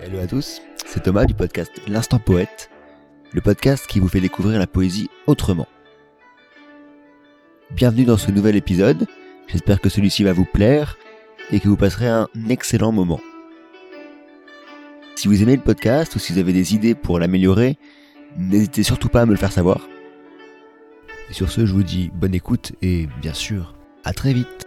Hello à tous, c'est Thomas du podcast L'Instant Poète, le podcast qui vous fait découvrir la poésie autrement. Bienvenue dans ce nouvel épisode, j'espère que celui-ci va vous plaire et que vous passerez un excellent moment. Si vous aimez le podcast ou si vous avez des idées pour l'améliorer, n'hésitez surtout pas à me le faire savoir. Et sur ce, je vous dis bonne écoute et bien sûr, à très vite.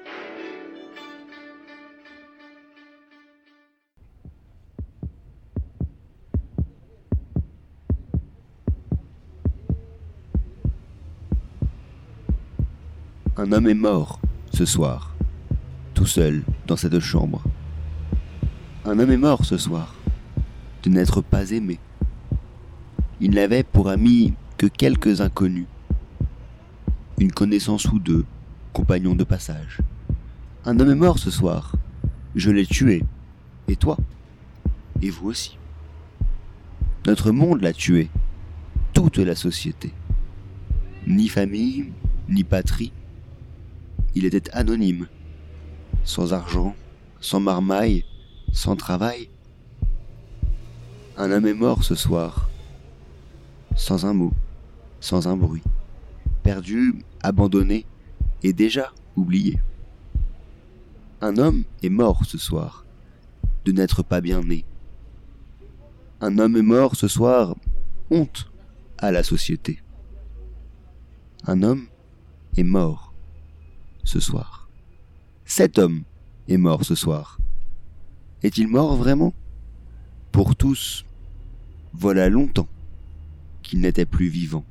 Un homme est mort ce soir, tout seul dans cette chambre. Un homme est mort ce soir, de n'être pas aimé. Il n'avait pour amis que quelques inconnus, une connaissance ou deux, compagnons de passage. Un homme est mort ce soir, je l'ai tué, et toi, et vous aussi. Notre monde l'a tué, toute la société. Ni famille, ni patrie, il était anonyme, sans argent, sans marmaille, sans travail. Un homme est mort ce soir, sans un mot, sans un bruit, perdu, abandonné et déjà oublié. Un homme est mort ce soir, de n'être pas bien né. Un homme est mort ce soir, honte à la société. Un homme est mort ce soir. Cet homme est mort ce soir. Est-il mort vraiment? Pour tous, voilà longtemps qu'il n'était plus vivant.